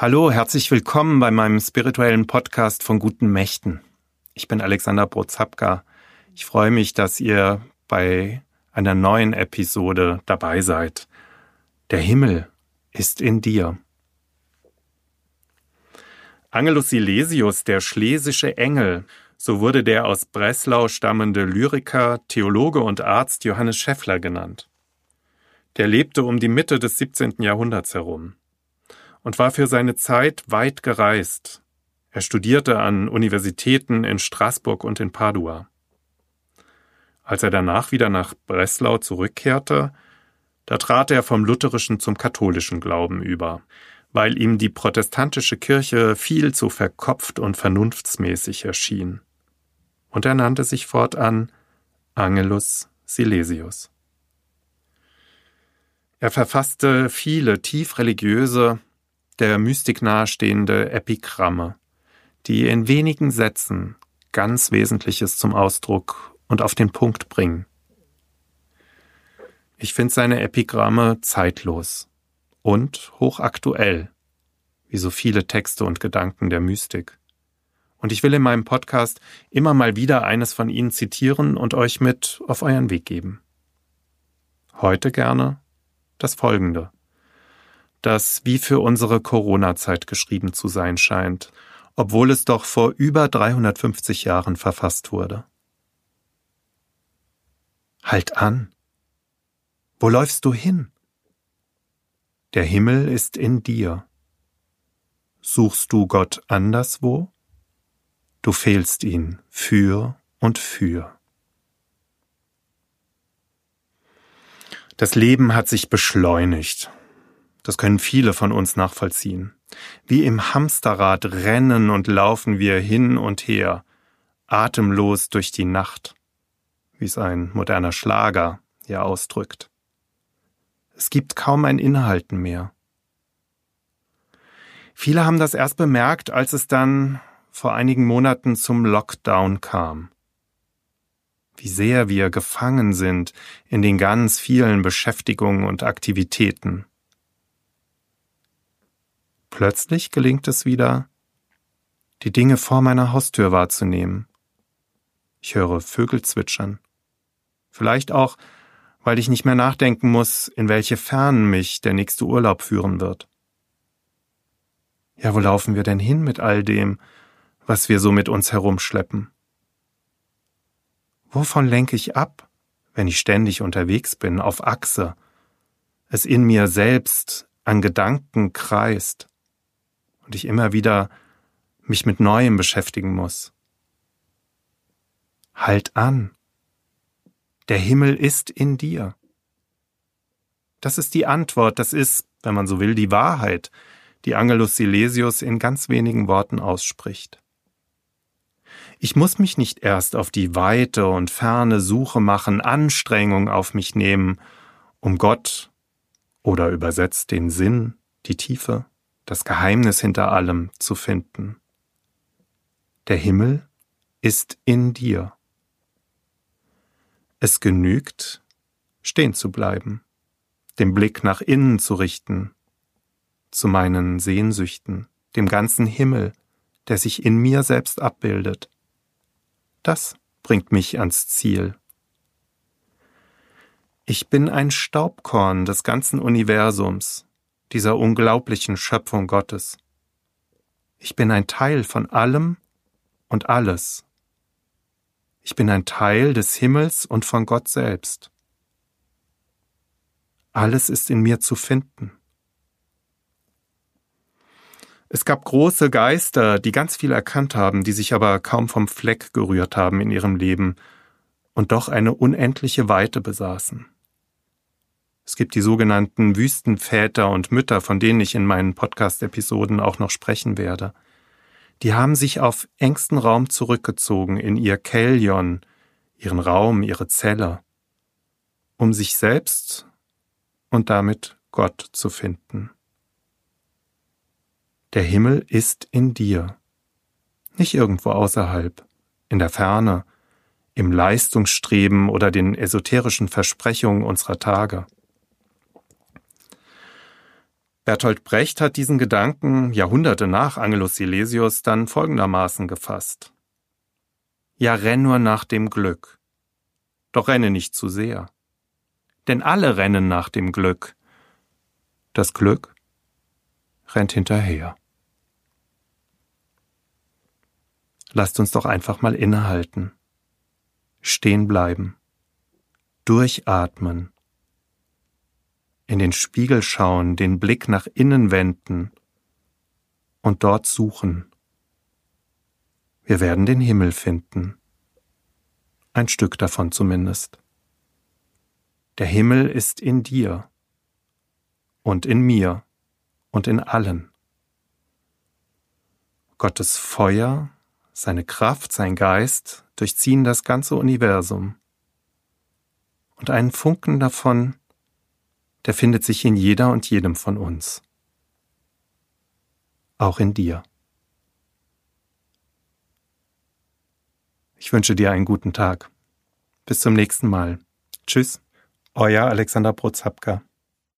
Hallo, herzlich willkommen bei meinem spirituellen Podcast von guten Mächten. Ich bin Alexander Brozapka. Ich freue mich, dass ihr bei einer neuen Episode dabei seid. Der Himmel ist in dir. Angelus Silesius, der schlesische Engel, so wurde der aus Breslau stammende Lyriker, Theologe und Arzt Johannes Scheffler genannt. Der lebte um die Mitte des 17. Jahrhunderts herum und war für seine Zeit weit gereist. Er studierte an Universitäten in Straßburg und in Padua. Als er danach wieder nach Breslau zurückkehrte, da trat er vom lutherischen zum katholischen Glauben über, weil ihm die protestantische Kirche viel zu verkopft und vernunftsmäßig erschien. Und er nannte sich fortan Angelus Silesius. Er verfasste viele tief religiöse der Mystik nahestehende Epigramme, die in wenigen Sätzen ganz Wesentliches zum Ausdruck und auf den Punkt bringen. Ich finde seine Epigramme zeitlos und hochaktuell, wie so viele Texte und Gedanken der Mystik. Und ich will in meinem Podcast immer mal wieder eines von ihnen zitieren und euch mit auf euren Weg geben. Heute gerne das folgende das wie für unsere Corona-Zeit geschrieben zu sein scheint, obwohl es doch vor über 350 Jahren verfasst wurde. Halt an! Wo läufst du hin? Der Himmel ist in dir. Suchst du Gott anderswo? Du fehlst ihn für und für. Das Leben hat sich beschleunigt, das können viele von uns nachvollziehen. Wie im Hamsterrad rennen und laufen wir hin und her, atemlos durch die Nacht, wie es ein moderner Schlager hier ausdrückt. Es gibt kaum ein Inhalten mehr. Viele haben das erst bemerkt, als es dann vor einigen Monaten zum Lockdown kam. Wie sehr wir gefangen sind in den ganz vielen Beschäftigungen und Aktivitäten. Plötzlich gelingt es wieder, die Dinge vor meiner Haustür wahrzunehmen. Ich höre Vögel zwitschern. Vielleicht auch, weil ich nicht mehr nachdenken muss, in welche Fernen mich der nächste Urlaub führen wird. Ja, wo laufen wir denn hin mit all dem, was wir so mit uns herumschleppen? Wovon lenke ich ab, wenn ich ständig unterwegs bin, auf Achse, es in mir selbst an Gedanken kreist? Und ich immer wieder mich mit Neuem beschäftigen muss. Halt an. Der Himmel ist in dir. Das ist die Antwort, das ist, wenn man so will, die Wahrheit, die Angelus Silesius in ganz wenigen Worten ausspricht. Ich muss mich nicht erst auf die weite und ferne Suche machen, Anstrengung auf mich nehmen, um Gott oder übersetzt den Sinn, die Tiefe das Geheimnis hinter allem zu finden. Der Himmel ist in dir. Es genügt, stehen zu bleiben, den Blick nach innen zu richten, zu meinen Sehnsüchten, dem ganzen Himmel, der sich in mir selbst abbildet. Das bringt mich ans Ziel. Ich bin ein Staubkorn des ganzen Universums, dieser unglaublichen Schöpfung Gottes. Ich bin ein Teil von allem und alles. Ich bin ein Teil des Himmels und von Gott selbst. Alles ist in mir zu finden. Es gab große Geister, die ganz viel erkannt haben, die sich aber kaum vom Fleck gerührt haben in ihrem Leben und doch eine unendliche Weite besaßen. Es gibt die sogenannten Wüstenväter und Mütter, von denen ich in meinen Podcast-Episoden auch noch sprechen werde. Die haben sich auf engsten Raum zurückgezogen in ihr Kellion, ihren Raum, ihre Zelle, um sich selbst und damit Gott zu finden. Der Himmel ist in dir, nicht irgendwo außerhalb, in der Ferne, im Leistungsstreben oder den esoterischen Versprechungen unserer Tage. Bertolt Brecht hat diesen Gedanken Jahrhunderte nach Angelus Silesius dann folgendermaßen gefasst. Ja, renn nur nach dem Glück. Doch renne nicht zu sehr. Denn alle rennen nach dem Glück. Das Glück rennt hinterher. Lasst uns doch einfach mal innehalten, stehen bleiben, durchatmen den Spiegel schauen, den Blick nach innen wenden und dort suchen. Wir werden den Himmel finden. Ein Stück davon zumindest. Der Himmel ist in dir und in mir und in allen. Gottes Feuer, seine Kraft, sein Geist durchziehen das ganze Universum. Und einen Funken davon der findet sich in jeder und jedem von uns. Auch in dir. Ich wünsche dir einen guten Tag. Bis zum nächsten Mal. Tschüss, euer Alexander Prozapka.